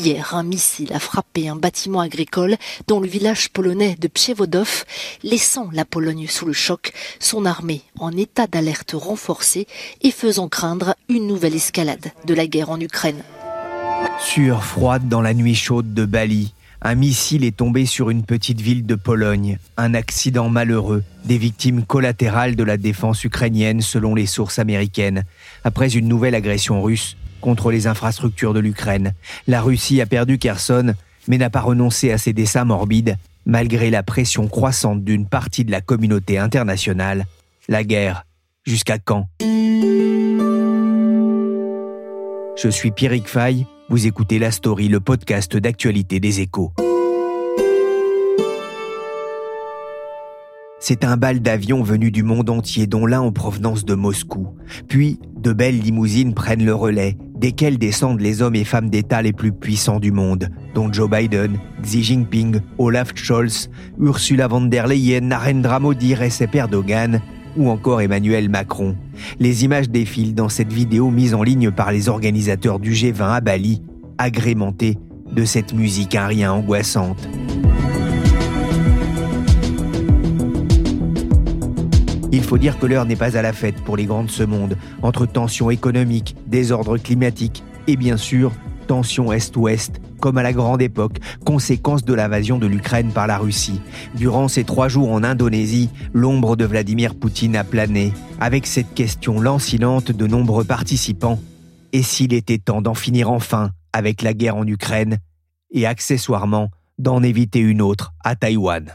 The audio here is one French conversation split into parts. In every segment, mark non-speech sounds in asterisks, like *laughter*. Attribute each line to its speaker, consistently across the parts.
Speaker 1: Hier, un missile a frappé un bâtiment agricole dans le village polonais de Przewodów, laissant la Pologne sous le choc, son armée en état d'alerte renforcée et faisant craindre une nouvelle escalade de la guerre en Ukraine.
Speaker 2: Sueur froide dans la nuit chaude de Bali, un missile est tombé sur une petite ville de Pologne. Un accident malheureux, des victimes collatérales de la défense ukrainienne selon les sources américaines, après une nouvelle agression russe contre les infrastructures de l'Ukraine. La Russie a perdu Kherson, mais n'a pas renoncé à ses desseins morbides, malgré la pression croissante d'une partie de la communauté internationale. La guerre, jusqu'à quand? Je suis Pierrick Fay, vous écoutez La Story, le podcast d'actualité des échos. C'est un bal d'avions venus du monde entier, dont l'un en provenance de Moscou. Puis, de belles limousines prennent le relais, desquelles descendent les hommes et femmes d'État les plus puissants du monde, dont Joe Biden, Xi Jinping, Olaf Scholz, Ursula von der Leyen, Narendra Modi, Recep Erdogan ou encore Emmanuel Macron. Les images défilent dans cette vidéo mise en ligne par les organisateurs du G20 à Bali, agrémentée de cette musique un rien angoissante. Il faut dire que l'heure n'est pas à la fête pour les grands de ce monde, entre tensions économiques, désordre climatique et bien sûr tensions Est-Ouest, comme à la grande époque, conséquence de l'invasion de l'Ukraine par la Russie. Durant ces trois jours en Indonésie, l'ombre de Vladimir Poutine a plané, avec cette question lancinante de nombreux participants. Et s'il était temps d'en finir enfin avec la guerre en Ukraine, et accessoirement d'en éviter une autre à Taïwan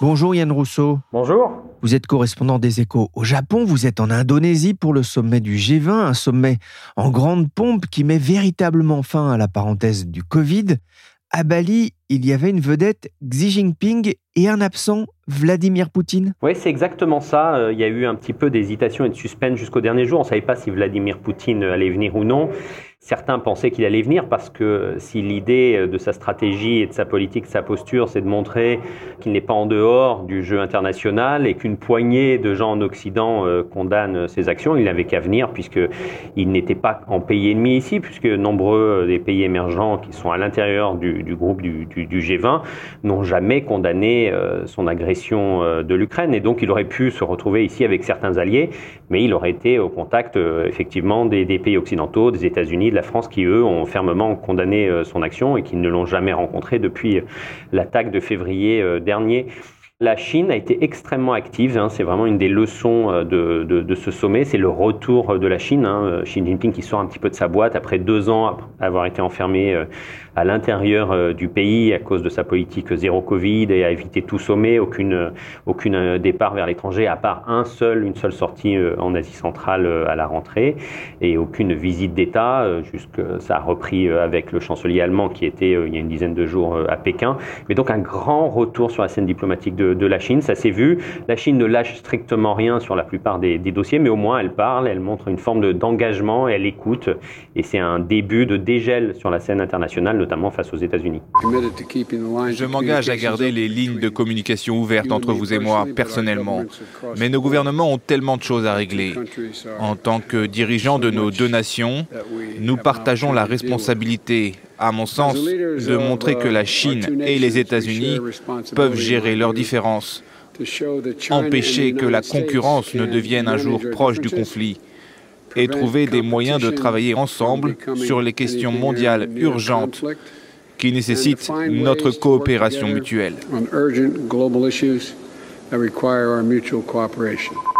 Speaker 2: Bonjour Yann Rousseau.
Speaker 3: Bonjour.
Speaker 2: Vous êtes correspondant des échos au Japon, vous êtes en Indonésie pour le sommet du G20, un sommet en grande pompe qui met véritablement fin à la parenthèse du Covid. À Bali, il y avait une vedette, Xi Jinping, et un absent, Vladimir Poutine
Speaker 3: Oui, c'est exactement ça. Euh, il y a eu un petit peu d'hésitation et de suspense jusqu'au dernier jour. On ne savait pas si Vladimir Poutine allait venir ou non. Certains pensaient qu'il allait venir parce que si l'idée de sa stratégie et de sa politique, de sa posture, c'est de montrer qu'il n'est pas en dehors du jeu international et qu'une poignée de gens en Occident euh, condamnent ses actions, il n'avait qu'à venir puisqu'il n'était pas en pays ennemi ici, puisque nombreux des pays émergents qui sont à l'intérieur du, groupe du, G20 n'ont jamais condamné euh, son agression euh, de l'Ukraine. Et donc il aurait pu se retrouver ici avec certains alliés, mais il aurait été au contact effectivement des pays occidentaux, des États-Unis, de la France qui, eux, ont fermement condamné euh, son action et qui ne l'ont jamais rencontré depuis euh, l'attaque de février euh, dernier. La Chine a été extrêmement active, hein. c'est vraiment une des leçons de, ce sommet, c'est le retour de la Chine. Hein. Xi Jinping qui sort un petit peu de sa boîte après deux ans avoir été enfermé à l'intérieur euh, du pays à cause de sa politique zéro Covid et a évité tout sommet, aucune, aucune euh, départ vers l'étranger, à part un seul, une seule sortie euh, en Asie centrale à la rentrée. Et aucune visite d'État, ça a repris avec le chancelier allemand qui était il y a une dizaine de jours à Pékin. Mais donc un grand retour sur la scène diplomatique de, la Chine, ça s'est vu. La Chine ne lâche strictement rien sur la plupart des dossiers, mais au moins elle parle, elle montre une forme d'engagement, elle écoute, et c'est un début de dégel sur la scène internationale, notamment face aux États-Unis.
Speaker 4: Je m'engage à garder les lignes de communication ouvertes entre vous et moi personnellement. Mais nos gouvernements ont tellement de choses à régler. En tant que dirigeants de nos deux nations, nous partageons la responsabilité, à mon sens, de montrer que la Chine et les États-Unis peuvent gérer leurs différences, empêcher que la concurrence ne devienne un jour proche du conflit et trouver des moyens de travailler ensemble sur les questions mondiales urgentes qui nécessitent notre coopération mutuelle.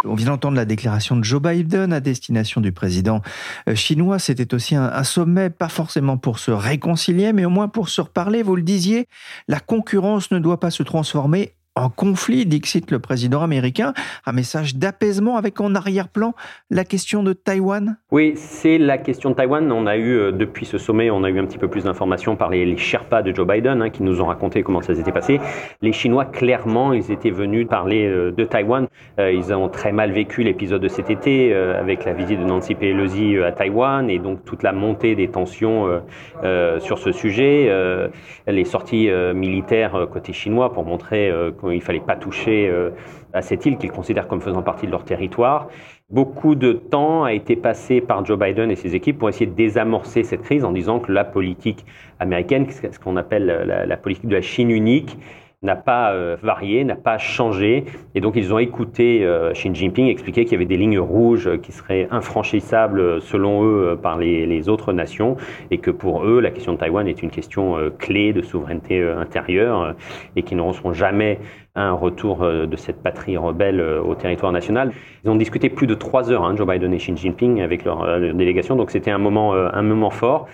Speaker 2: On vient d'entendre la déclaration de Joe Biden à destination du président euh, chinois. C'était aussi un, un, sommet, pas forcément pour se réconcilier, mais au moins pour se reparler. Vous le disiez, la concurrence ne doit pas se transformer en conflit, dixit le président américain. Un message d'apaisement avec en arrière-plan la question de Taïwan?
Speaker 3: Oui, c'est la question de Taïwan. On a eu, euh, depuis ce sommet, on a eu un petit peu plus d'informations par les, Sherpas de Joe Biden hein, qui nous ont raconté comment ça s'était passé. Les Chinois, clairement, ils étaient venus parler euh, de Taïwan. Euh, ils ont très mal vécu l'épisode de cet été avec la visite de Nancy Pelosi à Taïwan et donc toute la montée des tensions sur ce sujet. les sorties militaires côté chinois pour montrer qu'il ne fallait pas toucher à cette île qu'ils considèrent comme faisant partie de leur territoire. Beaucoup de temps a été passé par Joe Biden et ses équipes pour essayer de désamorcer cette crise en disant que la politique américaine, ce qu'on appelle la, politique de la Chine unique, n'a pas euh, varié, n'a pas changé. Et donc ils ont écouté euh, Xi Jinping expliquer qu'il y avait des lignes rouges qui seraient infranchissables selon eux par les, autres nations et que pour eux la question de Taïwan est une question euh, clé de souveraineté intérieure et qu'ils n'auront jamais un retour euh, de cette patrie rebelle euh, au territoire national. Ils ont discuté plus de trois heures, hein, Joe Biden et Xi Jinping, avec leur, euh, délégation, donc c'était un moment, un moment fort.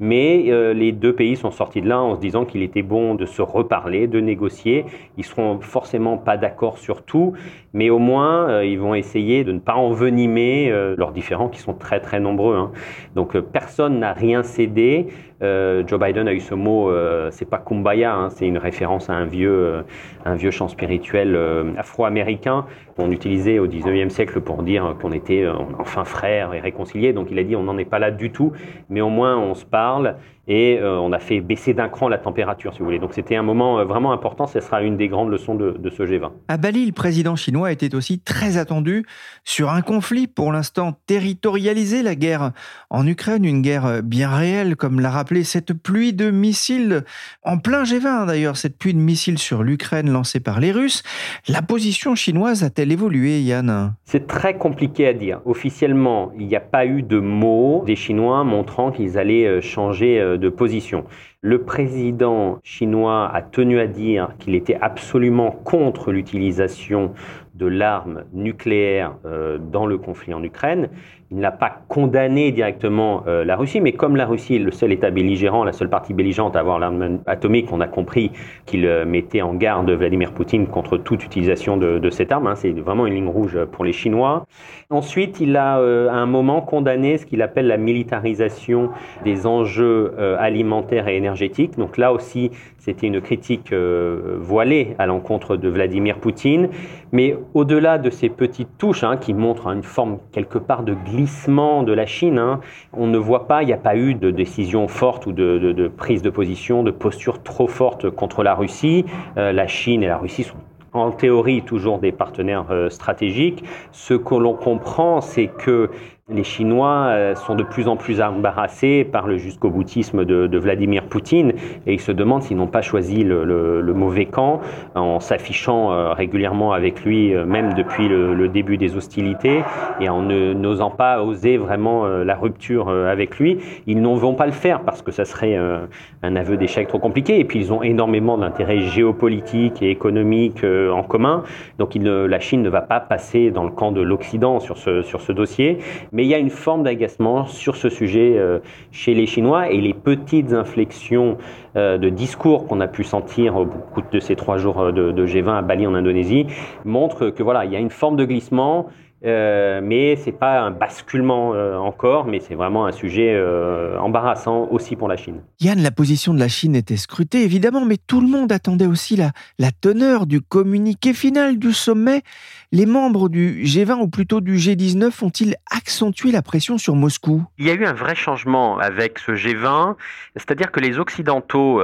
Speaker 3: Mais les deux pays sont sortis de là en se disant qu'il était bon de se reparler, de négocier. Ils seront forcément pas d'accord sur tout, mais au moins ils vont essayer de ne pas envenimer leurs différends qui sont très très nombreux. Hein. Donc personne n'a rien cédé. Euh, Joe Biden a eu ce mot, euh, c'est pas kumbaya, hein, c'est une référence à un vieux, euh, un vieux chant spirituel afro-américain qu'on utilisait au 19e siècle pour dire qu'on était enfin frères et réconciliés. Donc il a dit on n'en est pas là du tout, mais au moins on se parle et euh, on a fait baisser d'un cran la température, si vous voulez. Donc c'était un moment euh, vraiment important, ce sera une des grandes leçons de, ce G20.
Speaker 2: À Bali, le président chinois était aussi très attendu sur un conflit pour l'instant territorialisé, la guerre en Ukraine, une guerre bien réelle, comme l'a rappelé cette pluie de missiles, en plein G20 d'ailleurs, cette pluie de missiles sur l'Ukraine lancée par les Russes. La position chinoise a-t-elle évolué, Yann?
Speaker 3: C'est très compliqué à dire. Officiellement, il n'y a pas eu de mots des Chinois montrant qu'ils allaient euh, changer de position. Le président chinois a tenu à dire qu'il était absolument contre l'utilisation de l'arme nucléaire euh, dans le conflit en Ukraine. Il n'a pas condamné directement euh, la Russie, mais comme la Russie est le seul État belligérant, la seule partie belligérante à avoir l'arme atomique, on a compris qu'il euh, mettait en garde Vladimir Poutine contre toute utilisation de, cette arme. Hein. C'est vraiment une ligne rouge pour les Chinois. Ensuite, il a à un moment condamné ce qu'il appelle la militarisation des enjeux alimentaires et énergétiques. Donc là aussi, c'était une critique voilée à l'encontre de Vladimir Poutine. Mais au-delà de ces petites touches hein, qui montrent une forme quelque part de glissement de la Chine, hein, on ne voit pas, il n'y a pas eu de décision forte ou de, prise de position, de posture trop forte contre la Russie. Euh, la Chine et la Russie sont en théorie toujours des partenaires euh, stratégiques. Ce que l'on comprend, c'est que les Chinois euh, sont de plus en plus embarrassés par le jusqu'au boutisme de, Vladimir Poutine et ils se demandent s'ils n'ont pas choisi le, mauvais camp en s'affichant euh, régulièrement avec lui, euh, même depuis le, début des hostilités, et en n'osant pas oser vraiment la rupture avec lui. Ils ne vont pas le faire parce que ça serait un aveu d'échec trop compliqué. Et puis ils ont énormément d'intérêts géopolitiques et économiques en commun. Donc la Chine ne va pas passer dans le camp de l'Occident sur ce, sur ce dossier. Mais il y a une forme d'agacement sur ce sujet euh, chez les Chinois et les petites inflexions euh, de discours qu'on a pu sentir au bout de ces trois jours euh, de, de G20 à Bali en Indonésie montrent que voilà, il y a une forme de glissement euh, mais c'est pas un basculement euh, encore, mais c'est vraiment un sujet euh, embarrassant aussi pour la Chine.
Speaker 2: Yann, la position de la Chine était scrutée évidemment, mais tout le monde attendait aussi la, la teneur du communiqué final du sommet. Les membres du G20 ou plutôt du G19 ont-ils accentué la pression sur Moscou?
Speaker 3: Il y a eu un vrai changement avec ce G20, c'est-à-dire que les Occidentaux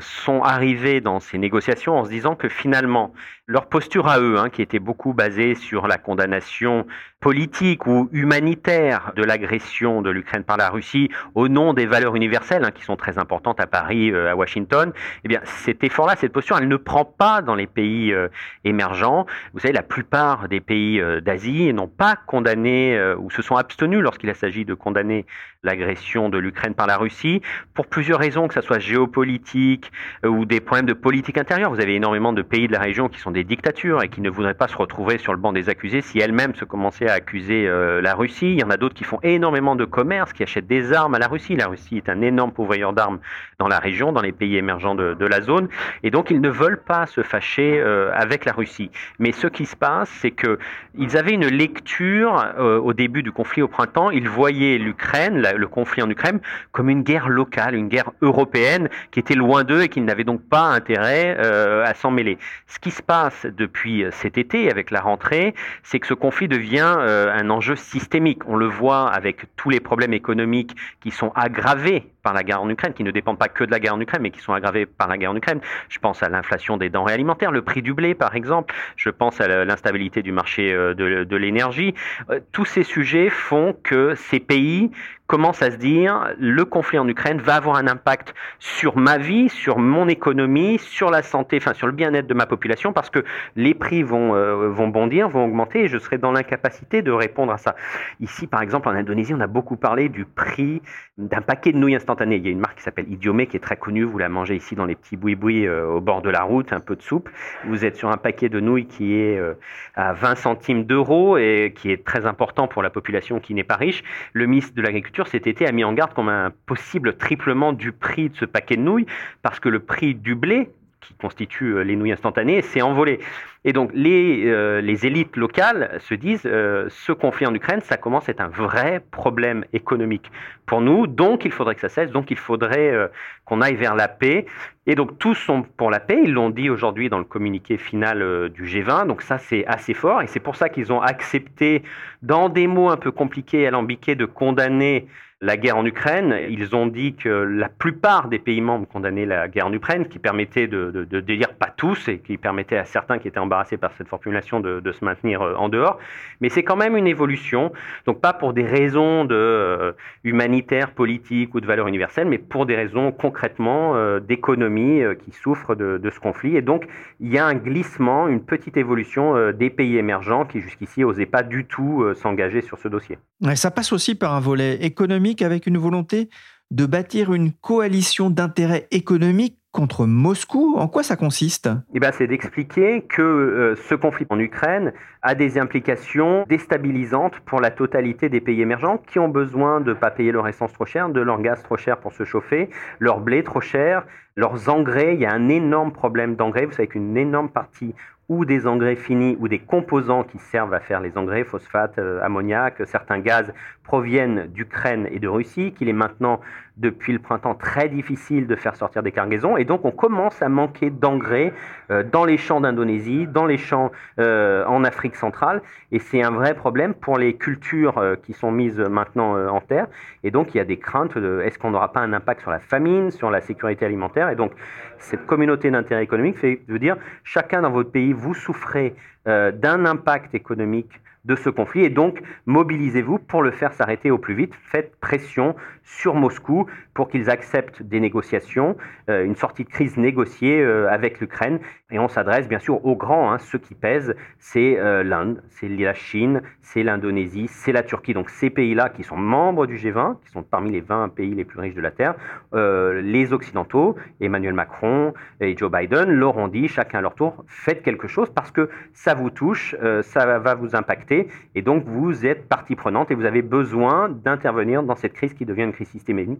Speaker 3: sont arrivés dans ces négociations en se disant que finalement leur posture à eux, hein, qui était beaucoup basée sur la condamnation politique ou humanitaire de l'agression de l'Ukraine par la Russie au nom des valeurs universelles hein, qui sont très importantes à Paris, euh, à Washington, eh bien cet effort-là, cette posture, elle ne prend pas dans les pays euh, émergents. Vous savez, la plupart des pays euh, d'Asie n'ont pas condamné ou se sont abstenus lorsqu'il s'agit de condamner l'agression de l'Ukraine par la Russie pour plusieurs raisons, que ce soit géopolitique ou des problèmes de politique intérieure. Vous avez énormément de pays de la région qui sont des dictatures et qui ne voudraient pas se retrouver sur le banc des accusés si elles-mêmes se à accuser euh, la Russie. Il y en a d'autres qui font énormément de commerce, qui achètent des armes à la Russie. La Russie est un énorme pourvoyeur d'armes dans la région, dans les pays émergents de, la zone. Et donc, ils ne veulent pas se fâcher euh, avec la Russie. Mais ce qui se passe, c'est que ils avaient une lecture euh, au début du conflit au printemps. Ils voyaient l'Ukraine, le conflit en Ukraine, comme une guerre locale, une guerre européenne qui était loin d'eux et qui n'avaient donc pas intérêt à s'en mêler. Ce qui se passe depuis cet été avec la rentrée, c'est que ce conflit devient euh, un enjeu systémique. On le voit avec tous les problèmes économiques qui sont aggravés par la guerre en Ukraine, qui ne dépendent pas que de la guerre en Ukraine, mais qui sont aggravés par la guerre en Ukraine. Je pense à l'inflation des denrées alimentaires, le prix du blé, par exemple. Je pense à l'instabilité du marché euh, de, l'énergie. Euh, tous ces sujets font que ces pays commence à se dire le conflit en Ukraine va avoir un impact sur ma vie, sur mon économie, sur la santé, enfin sur le bien-être de ma population, parce que les prix vont, vont bondir, vont augmenter, et je serai dans l'incapacité de répondre à ça. Ici, par exemple, en Indonésie, on a beaucoup parlé du prix d'un paquet de nouilles instantanées. Il y a une marque qui s'appelle Idiomé, qui est très connue, vous la mangez ici dans les petits boui-boui euh, au bord de la route, un peu de soupe. Vous êtes sur un paquet de nouilles qui est euh, à 20 centimes d'euros et qui est très important pour la population qui n'est pas riche. Le ministre de l'Agriculture cet été a mis en garde comme un possible triplement du prix de ce paquet de nouilles, parce que le prix du blé, qui constitue euh, les nouilles instantanées, s'est envolé. Et donc les, euh, les élites locales se disent euh, ce conflit en Ukraine, ça commence à être un vrai problème économique pour nous, donc il faudrait que ça cesse, donc il faudrait qu'on aille vers la paix. Et donc tous sont pour la paix, ils l'ont dit aujourd'hui dans le communiqué final du G20, donc ça c'est assez fort, et c'est pour ça qu'ils ont accepté, dans des mots un peu compliqués et alambiqués, de condamner la guerre en Ukraine. Ils ont dit que la plupart des pays membres condamnaient la guerre en Ukraine, qui permettait de, de, pas tous et qui permettait à certains qui étaient embarrassés par cette formulation de, se maintenir euh, en dehors. Mais c'est quand même une évolution, donc pas pour des raisons de euh, humanitaires, politiques ou de valeurs universelles, mais pour des raisons concrètement euh, d'économie qui souffrent de, ce conflit. Et donc il y a un glissement, une petite évolution des pays émergents qui jusqu'ici n'osaient pas du tout s'engager sur ce dossier.
Speaker 2: ça passe aussi par un volet économique avec une volonté de bâtir une coalition d'intérêts économiques contre Moscou. En quoi ça consiste?
Speaker 3: Eh ben, C'est d'expliquer que euh, ce conflit en Ukraine a des implications déstabilisantes pour la totalité des pays émergents qui ont besoin de ne pas payer leur essence trop chère, de leur gaz trop cher pour se chauffer, leur blé trop cher, leurs engrais. Il y a un énorme problème d'engrais. Vous savez qu'une énorme partie ou des engrais finis ou des composants qui servent à faire les engrais, phosphate, euh, ammoniac, certains gaz proviennent d'Ukraine et de Russie, qu'il est maintenant depuis le printemps très difficile de faire sortir des cargaisons et donc on commence à manquer d'engrais euh, dans les champs d'Indonésie, dans les champs euh, en Afrique centrale et c'est un vrai problème pour les cultures qui sont mises maintenant en terre et donc il y a des craintes de est-ce qu'on n'aura pas un impact sur la famine, sur la sécurité alimentaire? Et donc cette communauté d'intérêt économique fait, veut dire chacun dans votre pays vous souffrez euh, d'un impact économique de ce conflit et donc mobilisez-vous pour le faire s'arrêter au plus vite. Faites pression sur Moscou pour qu'ils acceptent des négociations, euh, une sortie de crise négociée euh, avec l'Ukraine. Et on s'adresse bien sûr aux grands, hein, ceux qui pèsent, c'est l'Inde, c'est la Chine, c'est l'Indonésie, c'est la Turquie. Donc ces pays-là qui sont membres du G20, qui sont parmi les 20 pays les plus riches de la Terre, les Occidentaux, Emmanuel Macron et Joe Biden leur ont dit chacun à leur tour, faites quelque chose parce que ça vous touche, ça va vous impacter et donc vous êtes partie prenante et vous avez besoin d'intervenir dans cette crise qui devient une crise systémique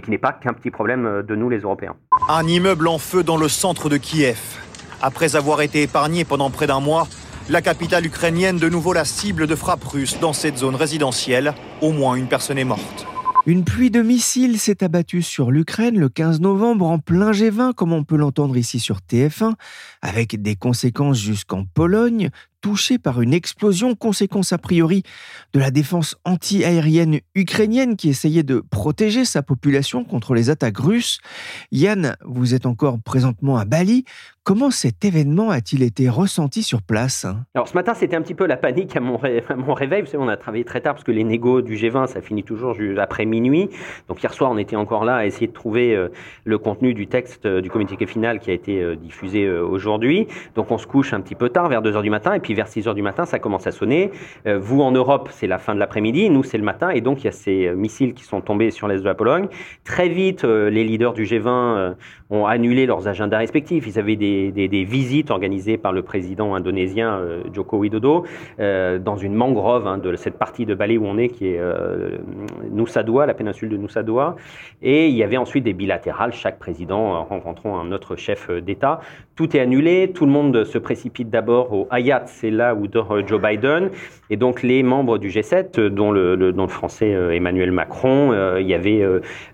Speaker 3: qui n'est pas qu'un petit problème euh, de nous les Européens.
Speaker 5: Un immeuble en feu dans le centre de Kiev. Après avoir été épargné pendant près d'un mois, la capitale ukrainienne de nouveau la cible de frappes russes dans cette zone résidentielle. Au moins une personne est morte.
Speaker 2: Une pluie de missiles s'est abattue sur l'Ukraine le 15 novembre en plein G20, comme on peut l'entendre ici sur TF1, avec des conséquences jusqu'en Pologne, touchée par une explosion, conséquence a priori de la défense anti-aérienne ukrainienne qui essayait de protéger sa population contre les attaques russes. Yann, vous êtes encore présentement à Bali. Comment cet événement a-t-il été ressenti sur place?
Speaker 3: Alors ce matin, c'était un petit peu la panique *laughs* à mon, réveil. Vous savez, on a travaillé très tard parce que les négos du G20, ça finit toujours après minuit. Donc hier soir, on était encore là à essayer de trouver euh, le contenu du texte euh, du communiqué final qui a été euh, diffusé aujourd'hui. Donc on se couche un petit peu tard, vers 2 heures du matin. Et puis vers 6 heures du matin, ça commence à sonner. Vous, en Europe, c'est la fin de l'après-midi. Nous, c'est le matin. Et donc, il y a ces missiles qui sont tombés sur l'est de la Pologne. Très vite, les leaders du G20 ont annulé leurs agendas respectifs. Ils avaient des, des, visites organisées par le président indonésien Joko Widodo dans une mangrove hein, de cette partie de Bali où on est, qui est Nusa Dua, la péninsule de Nusa Dua. Et il y avait ensuite des bilatérales, chaque président rencontrant un autre chef d'État. Tout est annulé, tout le monde se précipite d'abord au Hayat, c'est là où dort euh, Joe Biden. Et donc les membres du G7, euh, dont le, dont le français euh, Emmanuel Macron, il y avait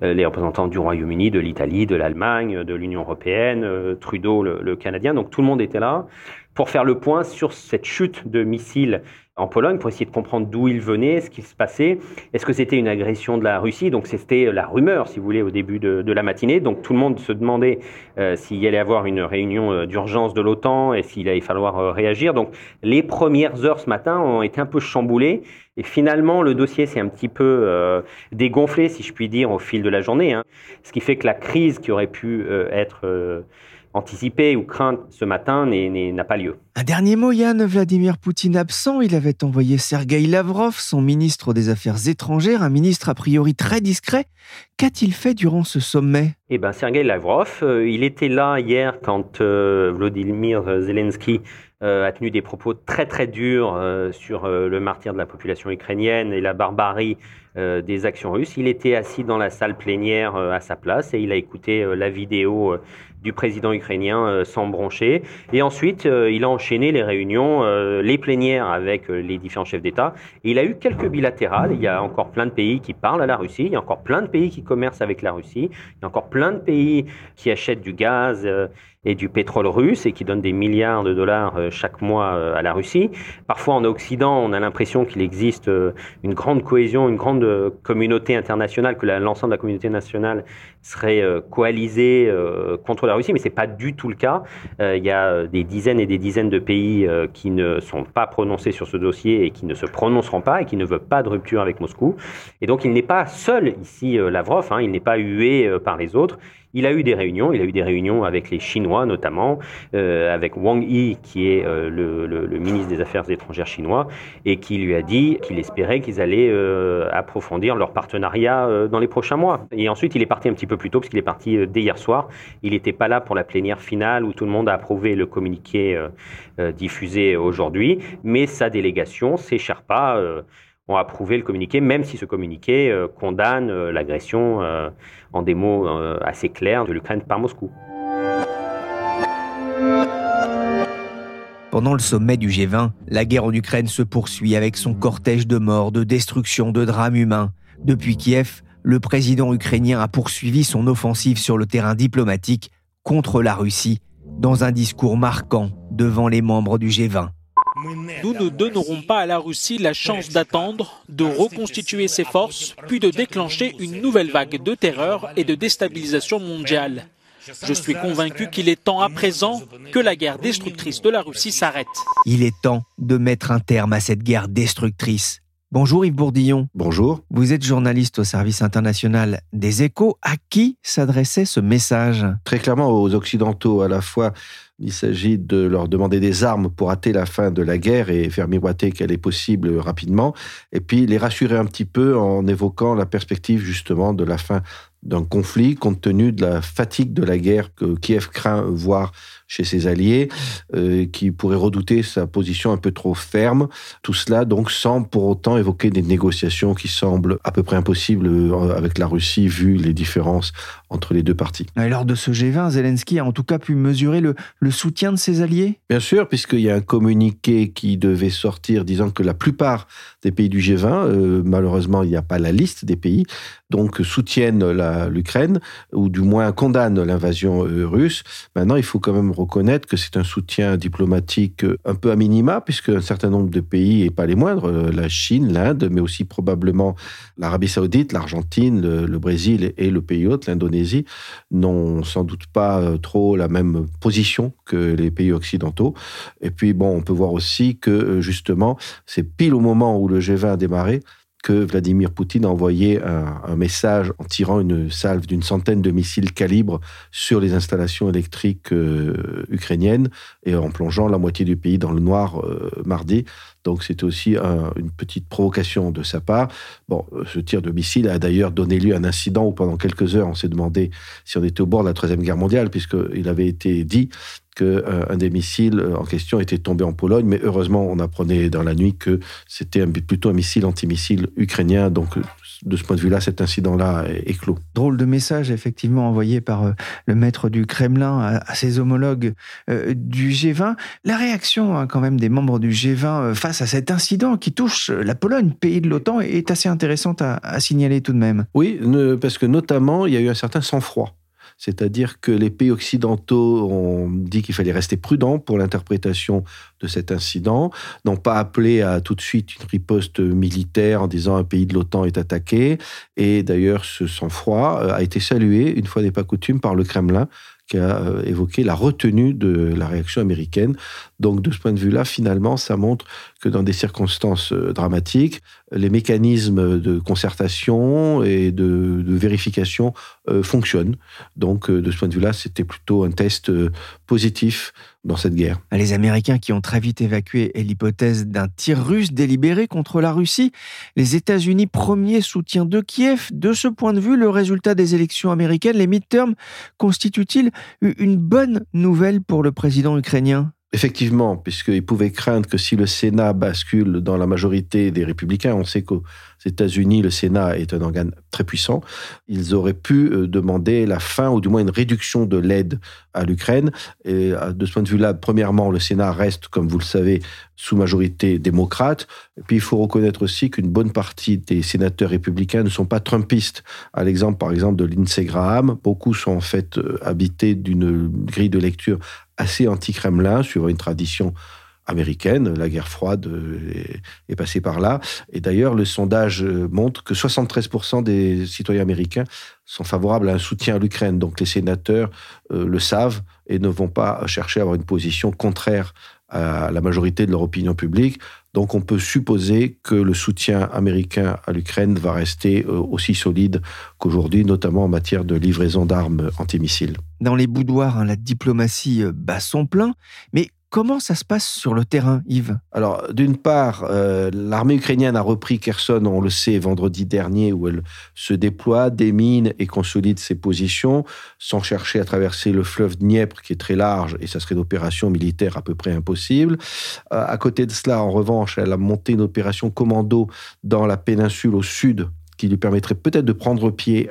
Speaker 3: les représentants du Royaume-Uni, de l'Italie, de l'Allemagne, de l'Union européenne, Trudeau, le, le Canadien. Donc tout le monde était là pour faire le point sur cette chute de missiles en Pologne pour essayer de comprendre d'où il venait, ce qui se passait. Est-ce que c'était une agression de la Russie? Donc c'était la rumeur, si vous voulez, au début de, la matinée. Donc tout le monde se demandait euh, s'il y avoir une réunion euh, d'urgence de l'OTAN et s'il allait falloir euh, réagir. Donc les premières heures ce matin ont été un peu chamboulées. Et finalement, le dossier s'est un petit peu dégonflé, si je puis dire, au fil de la journée. Hein. Ce qui fait que la crise qui aurait pu être anticipée ou crainte ce matin n'a pas lieu.
Speaker 2: Un dernier mot, Yann. Vladimir Poutine absent, il avait envoyé Sergei Lavrov, son ministre des Affaires étrangères, un ministre a priori très discret. Qu'a-t-il fait durant ce sommet?
Speaker 3: Eh bien, Sergei Lavrov, euh, il était là hier quand euh, Vladimir Zelensky euh, a tenu des propos très très durs sur le martyr de la population ukrainienne et la barbarie des actions russes. Il était assis dans la salle plénière à sa place et il a écouté la vidéo du président ukrainien euh, sans broncher. Et ensuite, euh, il a enchaîné les réunions, euh, les plénières avec les différents chefs d'État. il a eu quelques bilatérales. Il y a encore plein de pays qui parlent à la Russie. Il y a encore plein de pays qui commercent avec la Russie. Il y a encore plein de pays qui achètent du gaz et du pétrole russe et qui donne des milliards de dollars euh, chaque mois euh, à la Russie. Parfois en Occident, on a l'impression qu'il existe euh, une grande cohésion, une grande communauté internationale, que l'ensemble de la communauté nationale serait coalisée contre la Russie, mais c'est pas du tout le cas. Il y a des dizaines et des dizaines de pays qui ne sont pas prononcés sur ce dossier et qui ne se prononceront pas et qui ne veulent pas de rupture avec Moscou. Et donc il n'est pas seul ici, Lavrov, hein, il n'est pas hué par les autres. Il a eu des réunions, il a eu des réunions avec les Chinois notamment, euh, avec Wang Yi qui est euh, le, ministre des Affaires étrangères chinois et qui lui a dit qu'il espérait qu'ils allaient euh, approfondir leur partenariat dans les prochains mois. Et ensuite il est parti un petit peu plus tôt parce qu'il est parti dès hier soir. Il n'était pas là pour la plénière finale où tout le monde a approuvé le communiqué diffusé aujourd'hui, mais sa délégation, ses Sherpas, ont approuvé le communiqué, même si ce communiqué euh, condamne euh, l'agression euh, en des mots assez clairs de l'Ukraine par Moscou.
Speaker 2: Pendant le sommet du G20, la guerre en Ukraine se poursuit avec son cortège de morts, de destruction, de drames humains. Depuis Kiev, le président ukrainien a poursuivi son offensive sur le terrain diplomatique contre la Russie dans un discours marquant devant les membres du G20.
Speaker 6: Nous ne donnerons pas à la Russie la chance d'attendre, de reconstituer ses forces, puis de déclencher une nouvelle vague de terreur et de déstabilisation mondiale. Je suis convaincu qu'il est temps à présent que la guerre destructrice de la Russie s'arrête.
Speaker 2: Il est temps de mettre un terme à cette guerre destructrice. Bonjour Yves Bourdillon.
Speaker 7: Bonjour.
Speaker 2: Vous êtes journaliste au service international des échos. À qui s'adressait ce message?
Speaker 7: Très clairement aux Occidentaux à la fois il s'agit de leur demander des armes pour hâter la fin de la guerre et faire miroiter qu'elle est possible rapidement, et puis les rassurer un petit peu en évoquant la perspective justement de la fin d'un conflit compte tenu de la fatigue de la guerre que Kiev craint voir chez ses alliés, euh, qui pourrait redouter sa position un peu trop ferme. Tout cela donc sans pour autant évoquer des négociations qui semblent à peu près impossibles euh, avec la Russie vu les différences entre les deux parties.
Speaker 2: lors de ce G20, Zelensky a en tout cas pu mesurer le, le soutien de ses alliés?
Speaker 7: Bien sûr, puisqu'il y a un communiqué qui devait sortir disant que la plupart des pays du G20, euh, malheureusement il n'y a pas la liste des pays, donc soutiennent l'Ukraine, ou du moins condamnent l'invasion russe. Maintenant, il faut quand même reconnaître que c'est un soutien diplomatique un peu à minima, puisque un certain nombre de pays, et pas les moindres, euh, la Chine, l'Inde, mais aussi probablement l'Arabie saoudite, l'Argentine, le, Brésil et le pays hôte, l'Indonésie, n'ont sans doute pas euh, trop la même position que les pays occidentaux. Et puis, bon, on peut voir aussi que, euh, justement, c'est pile au moment où le G20 a démarré que Vladimir Poutine a envoyé un, message en tirant une salve d'une centaine de missiles calibre sur les installations électriques euh, ukrainiennes et en plongeant la moitié du pays dans le noir euh, mardi. Donc c'était aussi une petite provocation de sa part. Bon, ce tir de missile a d'ailleurs donné lieu à un incident où pendant quelques heures on s'est demandé si on était au bord de la Troisième Guerre mondiale, puisqu'il avait été dit qu'un euh, des missiles euh, en question était tombé en Pologne, mais heureusement, on apprenait dans la nuit que c'était plutôt un missile antimissile ukrainien, donc de ce point de vue-là, cet incident-là est, clos.
Speaker 2: Drôle de message, effectivement, envoyé par euh, le maître du Kremlin à, ses homologues du G20. La réaction, hein, quand même, des membres du G20 face à cet incident qui touche la Pologne, pays de l'OTAN, est assez intéressante à, à signaler tout de même.
Speaker 7: Oui, parce que notamment, il y a eu un certain sang-froid. C'est-à-dire que les pays occidentaux ont dit qu'il fallait rester prudent pour l'interprétation de cet incident, n'ont pas appelé à tout de suite une riposte militaire en disant un pays de l'OTAN est attaqué. Et d'ailleurs, ce sang-froid euh, a été salué, une fois n'est pas coutume, par le Kremlin, qui a euh, évoqué la retenue de la réaction américaine. Donc de ce point de vue-là, finalement, ça montre dans des circonstances euh, dramatiques, les mécanismes de concertation et de, vérification euh, fonctionnent. Donc de ce point de vue-là, c'était plutôt un test positif dans cette guerre.
Speaker 2: Les Américains qui ont très vite évacué l'hypothèse d'un tir russe délibéré contre la Russie, les États-Unis premier soutien de Kiev. De ce point de vue, le résultat des élections américaines, les midterms, constitue-t-il une bonne nouvelle pour le président ukrainien?
Speaker 7: Effectivement, puisqu'il pouvait craindre que si le Sénat bascule dans la majorité des républicains, on sait qu'aux États-Unis, le Sénat est un organe très puissant, ils auraient pu euh, demander la fin ou du moins une réduction de l'aide à l'Ukraine. Et euh, de ce point de vue-là, premièrement, le Sénat reste, comme vous le savez, sous majorité démocrate. Et puis il faut reconnaître aussi qu'une bonne partie des sénateurs républicains ne sont pas trumpistes. À l'exemple, par exemple, de Lindsey Graham, beaucoup sont en fait euh, habités d'une grille de lecture assez anti-Kremlin, suivant une tradition américaine. La guerre froide est, passée par là. Et d'ailleurs, le sondage montre que 73% des citoyens américains sont favorables à un soutien à l'Ukraine. Donc les sénateurs euh, le savent et ne vont pas chercher à avoir une position contraire à la majorité de leur opinion publique. Donc on peut supposer que le soutien américain à l'Ukraine va rester euh, aussi solide qu'aujourd'hui, notamment en matière de livraison d'armes antimissiles.
Speaker 2: Dans les boudoirs, hein, la diplomatie euh, bat son plein, mais Comment ça se passe sur le terrain, Yves?
Speaker 7: Alors, d'une part, euh, l'armée ukrainienne a repris Kherson, on le sait, vendredi dernier, où elle se déploie, démine et consolide ses positions, sans chercher à traverser le fleuve Dniepr, qui est très large, et ça serait une opération militaire à peu près impossible. Euh, à côté de cela, en revanche, elle a monté une opération commando dans la péninsule au sud qui lui permettrait peut-être de prendre pied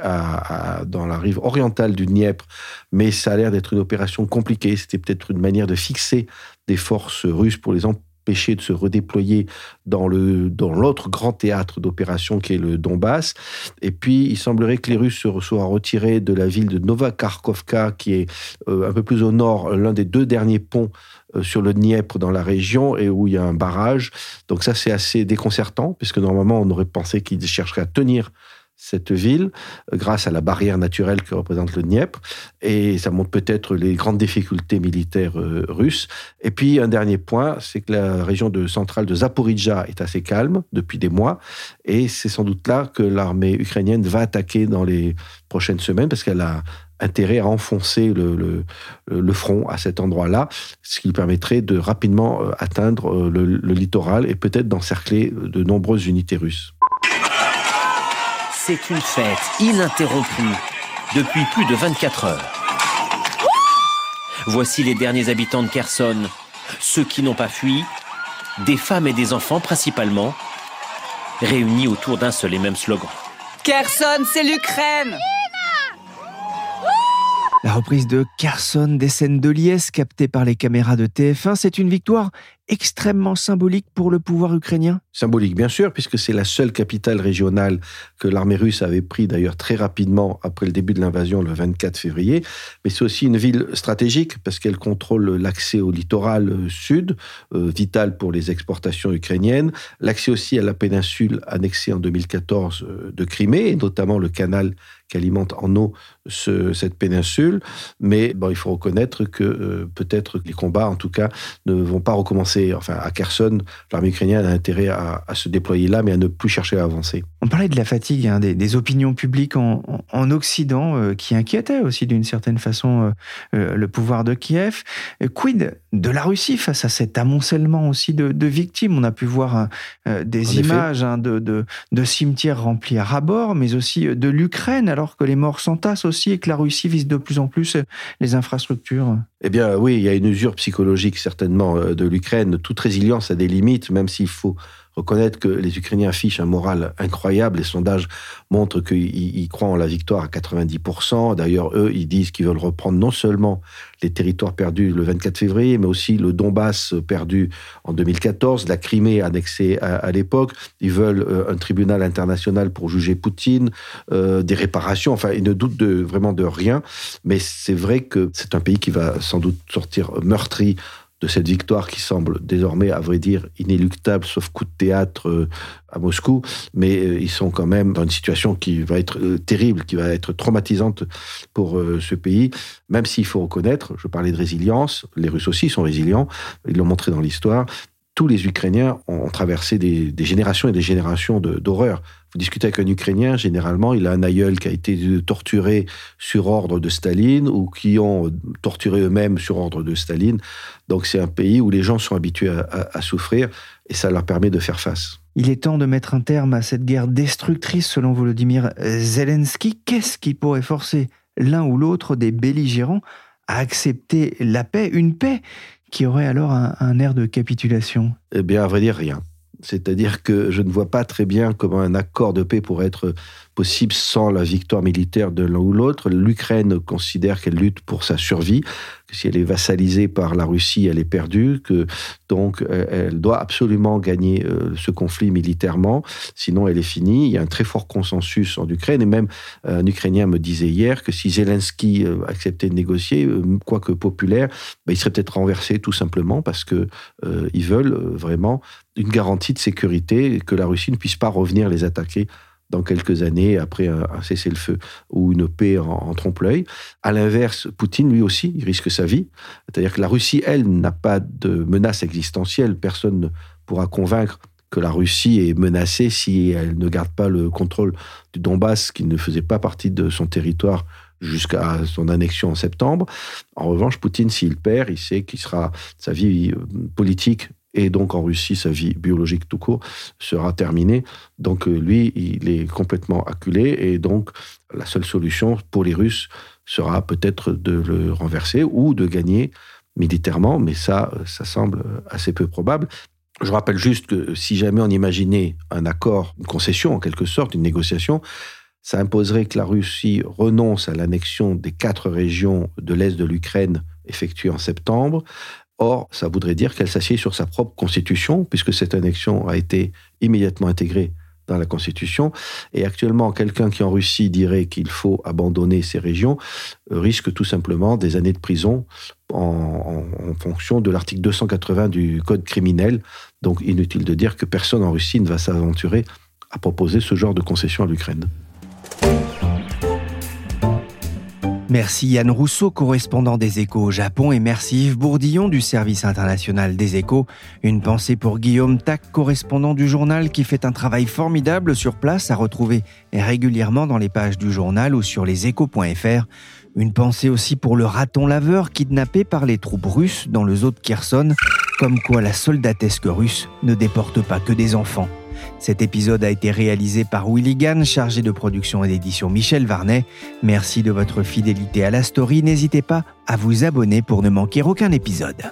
Speaker 7: dans la rive orientale du Dniepr, mais ça a l'air d'être une opération compliquée. C'était peut-être une manière de fixer des forces russes pour les empêcher de se redéployer dans le dans l'autre grand théâtre d'opération qui est le Donbass. Et puis, il semblerait que les Russes se soient retirés de la ville de Novakarkovka, qui est euh, un peu plus au nord, l'un des deux derniers ponts euh, sur le Dniepr dans la région et où il y a un barrage. Donc ça, c'est assez déconcertant, puisque normalement, on aurait pensé qu'ils chercheraient à tenir cette ville grâce à la barrière naturelle que représente le Dniepr. Et ça montre peut-être les grandes difficultés militaires euh, russes. Et puis, un dernier point, c'est que la région de, centrale de Zaporizhia est assez calme depuis des mois. Et c'est sans doute là que l'armée ukrainienne va attaquer dans les prochaines semaines, parce qu'elle a intérêt à enfoncer le, front à cet endroit-là, ce qui permettrait de rapidement euh, atteindre euh, le littoral et peut-être d'encercler de nombreuses unités russes.
Speaker 8: C'est une fête ininterrompue depuis plus de 24 heures. Voici les derniers habitants de Kherson, ceux qui n'ont pas fui, des femmes et des enfants principalement, réunis autour d'un seul et même slogan.
Speaker 9: Kherson, c'est l'Ukraine
Speaker 2: la reprise de Carson, des scènes de liesse captées par les caméras de TF1, c'est une victoire extrêmement symbolique pour le pouvoir ukrainien?
Speaker 7: Symbolique, bien sûr, puisque c'est la seule capitale régionale que l'armée russe avait pris d'ailleurs très rapidement après le début de l'invasion le 24 février. Mais c'est aussi une ville stratégique parce qu'elle contrôle l'accès au littoral euh, sud, euh, vital pour les exportations ukrainiennes, l'accès aussi à la péninsule annexée en 2014 euh, de Crimée, et notamment le canal qui alimente en eau cette péninsule. Mais bon, il faut reconnaître que peut-être les combats, en tout cas, ne vont pas recommencer avancer. Enfin, à Kherson, l'armée ukrainienne a intérêt à, se déployer là, mais à ne plus chercher à avancer.
Speaker 2: On parlait de la fatigue hein, des, opinions publiques en, Occident euh, qui inquiétaient aussi d'une certaine façon euh, le pouvoir de Kiev. Quid de la Russie face à cet amoncellement aussi de, victimes? On a pu voir des images hein, de, de, cimetières remplis à rabord, mais aussi de l'Ukraine, alors que les morts s'entassent aussi et que la Russie vise de plus en plus les infrastructures.
Speaker 7: Eh bien, oui, il y a une usure psychologique certainement euh, de l'Ukraine. Toute résilience a des limites, même s'il faut reconnaître que les Ukrainiens affichent un moral incroyable. Les sondages montrent qu'ils croient en la victoire à 90%. D'ailleurs, eux, ils disent qu'ils veulent reprendre non seulement les territoires perdus le 24 février, mais aussi le Donbass perdu en 2014, la Crimée annexée à, l'époque. Ils veulent euh, un tribunal international pour juger Poutine, euh, des réparations. Enfin, ils ne doutent vraiment de rien. Mais c'est vrai que c'est un pays qui va sans doute sortir meurtri de cette victoire qui semble désormais, à vrai dire, inéluctable, sauf coup de théâtre euh, à Moscou. Mais euh, ils sont quand même dans une situation qui va être euh, terrible, qui va être traumatisante pour ce pays, même s'il faut reconnaître, je parlais de résilience, les Russes aussi sont résilients, ils l'ont montré dans l'histoire, tous les Ukrainiens ont traversé des, générations et des générations d'horreur. Vous discutez avec un Ukrainien, généralement, il a un aïeul qui a été torturé sur ordre de Staline ou qui ont torturé eux-mêmes sur ordre de Staline. Donc c'est un pays où les gens sont habitués à, souffrir et ça leur permet de faire face.
Speaker 2: Il est temps de mettre un terme à cette guerre destructrice selon Volodymyr Zelensky. Qu'est-ce qui pourrait forcer l'un ou l'autre des belligérants à accepter la paix, une paix qui aurait alors un, air de capitulation?
Speaker 7: Eh bien, à vrai dire, rien. C'est-à-dire que je ne vois pas très bien comment un accord de paix pourrait être possible sans la victoire militaire de l'un ou l'autre. L'Ukraine considère qu'elle lutte pour sa survie, que si elle est vassalisée par la Russie, elle est perdue, que donc euh, elle doit absolument gagner euh, ce conflit militairement, sinon elle est finie. Il y a un très fort consensus en Ukraine et même euh, un Ukrainien me disait hier que si Zelensky acceptait de négocier, quoique populaire, bah, il serait peut-être renversé tout simplement parce que ils veulent vraiment une garantie de sécurité que la Russie ne puisse pas revenir les attaquer dans quelques années après un, cessez-le-feu ou une paix en, trompe-l'œil. À l'inverse, Poutine, lui aussi, il risque sa vie. C'est-à-dire que la Russie, elle, n'a pas de menace existentielle. Personne ne pourra convaincre que la Russie est menacée si elle ne garde pas le contrôle du Donbass, qui ne faisait pas partie de son territoire jusqu'à son annexion en septembre. En revanche, Poutine, s'il perd, il sait qu'il sera sa vie euh, politique et donc en Russie, sa vie biologique tout court sera terminée. Donc euh, lui, il est complètement acculé, et donc la seule solution pour les Russes sera peut-être de le renverser ou de gagner militairement, mais ça, ça semble assez peu probable. Je rappelle juste que si jamais on imaginait un accord, une concession en quelque sorte, une négociation, ça imposerait que la Russie renonce à l'annexion des quatre régions de l'Est de l'Ukraine effectuée en septembre, Or, ça voudrait dire qu'elle s'assied sur sa propre constitution, puisque cette annexion a été immédiatement intégrée dans la Constitution. Et actuellement, quelqu'un qui en Russie dirait qu'il faut abandonner ces régions euh, risque tout simplement des années de prison en, en fonction de l'article 280 du Code criminel. Donc inutile de dire que personne en Russie ne va s'aventurer à proposer ce genre de concession à l'Ukraine.
Speaker 2: Merci Yann Rousseau, correspondant des Échos au Japon, et merci Yves Bourdillon du service international des Échos. Une pensée pour Guillaume Tac, correspondant du journal, qui fait un travail formidable sur place à retrouver régulièrement dans les pages du journal ou sur leséchos.fr. Une pensée aussi pour le raton laveur kidnappé par les troupes russes dans le zoo de Kherson, comme quoi la soldatesque russe ne déporte pas que des enfants. Cet épisode a été réalisé par Willy Gann, chargé de production et d'édition Michel Varnet. Merci de votre fidélité à la story. N'hésitez pas à vous abonner pour ne manquer aucun épisode.